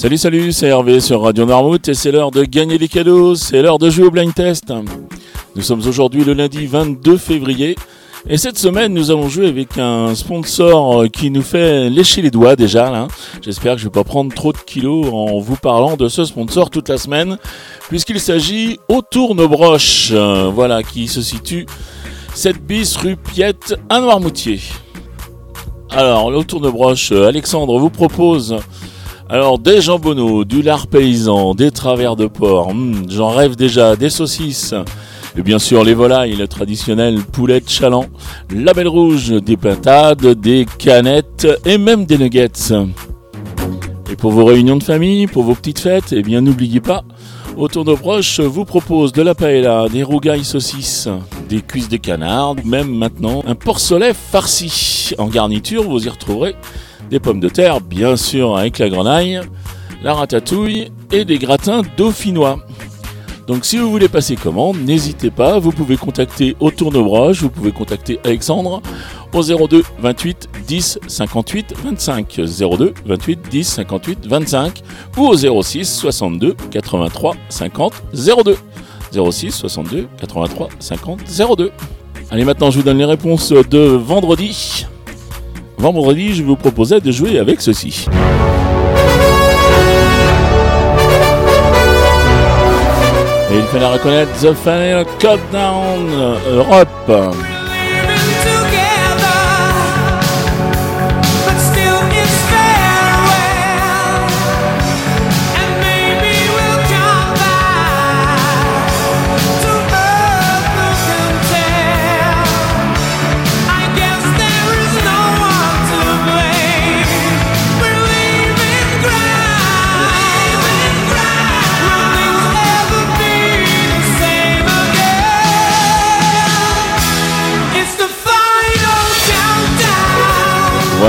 Salut, salut, c'est Hervé sur Radio Noirmouth et c'est l'heure de gagner des cadeaux, c'est l'heure de jouer au blind test. Nous sommes aujourd'hui le lundi 22 février et cette semaine nous allons jouer avec un sponsor qui nous fait lécher les doigts déjà là. J'espère que je vais pas prendre trop de kilos en vous parlant de ce sponsor toute la semaine puisqu'il s'agit au Tournebroche, voilà qui se situe 7 bis rue Piette à Noirmoutier. Alors, le Tournebroche, Alexandre vous propose alors des jambonneaux, du lard paysan, des travers de porc, hmm, j'en rêve déjà, des saucisses, et bien sûr les volailles, le traditionnel poulet de chaland, la belle rouge, des pintades, des canettes et même des nuggets. Et pour vos réunions de famille, pour vos petites fêtes, eh bien n'oubliez pas, Autour de proches vous propose de la paella, des rougailles saucisses, des cuisses de canard, même maintenant un porcelet farci. En garniture, vous y retrouverez des pommes de terre, bien sûr avec la grenaille, la ratatouille et des gratins dauphinois. Donc si vous voulez passer commande, n'hésitez pas, vous pouvez contacter au tournebroche, vous pouvez contacter Alexandre au 02 28 10 58 25 02 28 10 58 25 ou au 06 62 83 50 02 06 62 83 50 02. Allez maintenant je vous donne les réponses de vendredi. Vendredi, je vous proposais de jouer avec ceci. Et il fallait reconnaître The Final Countdown Europe.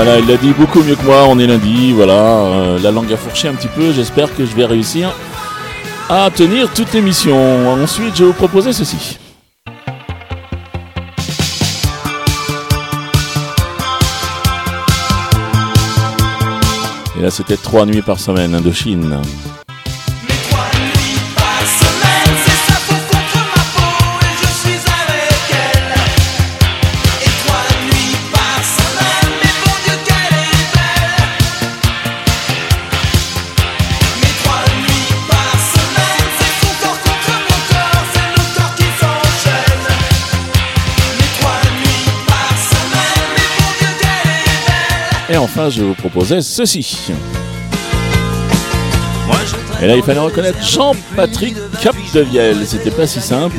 Voilà, il l'a dit beaucoup mieux que moi, on est lundi, voilà, euh, la langue a fourché un petit peu, j'espère que je vais réussir à tenir toute l'émission. Ensuite, je vais vous proposer ceci. Et là, c'était trois nuits par semaine, Indochine. Et enfin, je vous proposais ceci. Et là, il fallait reconnaître Jean-Patrick Capdevielle. C'était pas si simple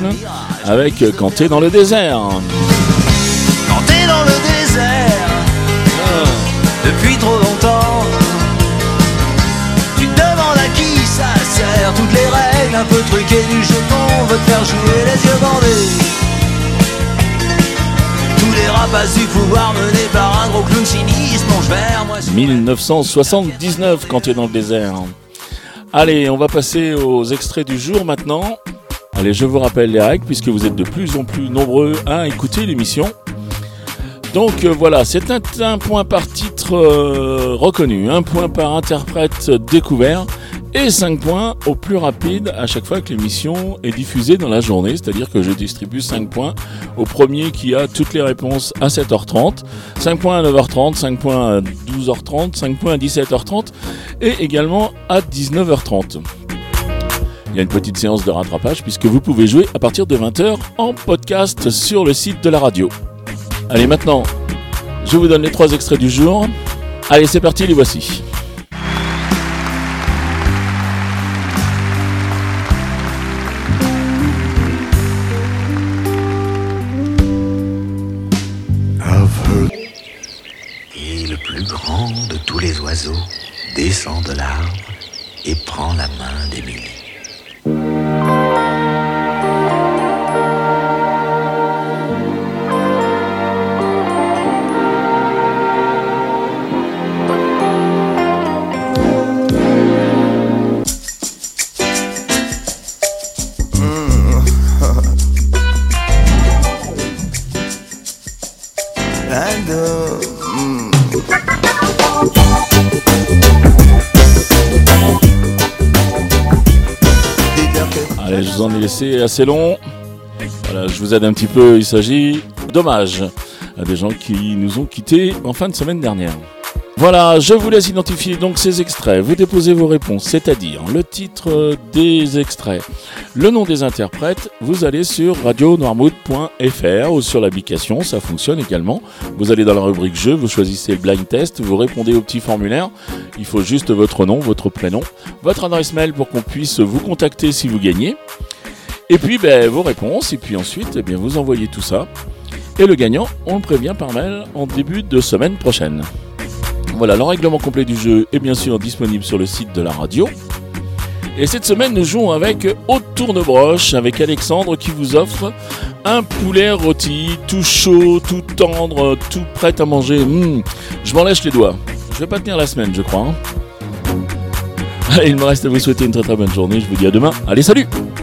avec Quand t'es dans le désert. Quand t'es dans le désert, depuis trop longtemps, tu te demandes à qui ça sert. Toutes les règles un peu truquées du jeton veut te faire jouer 1979 quand tu es dans le désert. Allez, on va passer aux extraits du jour maintenant. Allez, je vous rappelle les règles puisque vous êtes de plus en plus nombreux à écouter l'émission. Donc euh, voilà, c'est un, point par titre euh, reconnu, un point par interprète découvert et 5 points au plus rapide à chaque fois que l'émission est diffusée dans la journée, c'est-à-dire que je distribue 5 points au premier qui a toutes les réponses à 7h30, 5 points à 9h30, 5 points à 12h30, 5 points à 17h30 et également à 19h30. Il y a une petite séance de rattrapage puisque vous pouvez jouer à partir de 20h en podcast sur le site de la radio. Allez maintenant, je vous donne les trois extraits du jour. Allez c'est parti, les voici. Grand de tous les oiseaux descend de l'arbre et prend la main d'Émilie. Allez, je vous en ai laissé assez long. Voilà, je vous aide un petit peu. Il s'agit, dommage, à des gens qui nous ont quittés en fin de semaine dernière. Voilà, je vous laisse identifier donc ces extraits. Vous déposez vos réponses, c'est-à-dire le titre des extraits, le nom des interprètes. Vous allez sur radionoirmouth.fr ou sur l'application, ça fonctionne également. Vous allez dans la rubrique jeu, vous choisissez blind test, vous répondez au petit formulaire. Il faut juste votre nom, votre prénom, votre adresse mail pour qu'on puisse vous contacter si vous gagnez. Et puis ben, vos réponses, et puis ensuite eh vous envoyez tout ça. Et le gagnant, on le prévient par mail en début de semaine prochaine. Voilà, le règlement complet du jeu est bien sûr disponible sur le site de la radio. Et cette semaine, nous jouons avec Haute Tournebroche, avec Alexandre qui vous offre un poulet rôti, tout chaud, tout tendre, tout prêt à manger. Mmh, je m'en lèche les doigts. Je vais pas tenir la semaine, je crois. Hein. Il me reste à vous souhaiter une très très bonne journée. Je vous dis à demain. Allez, salut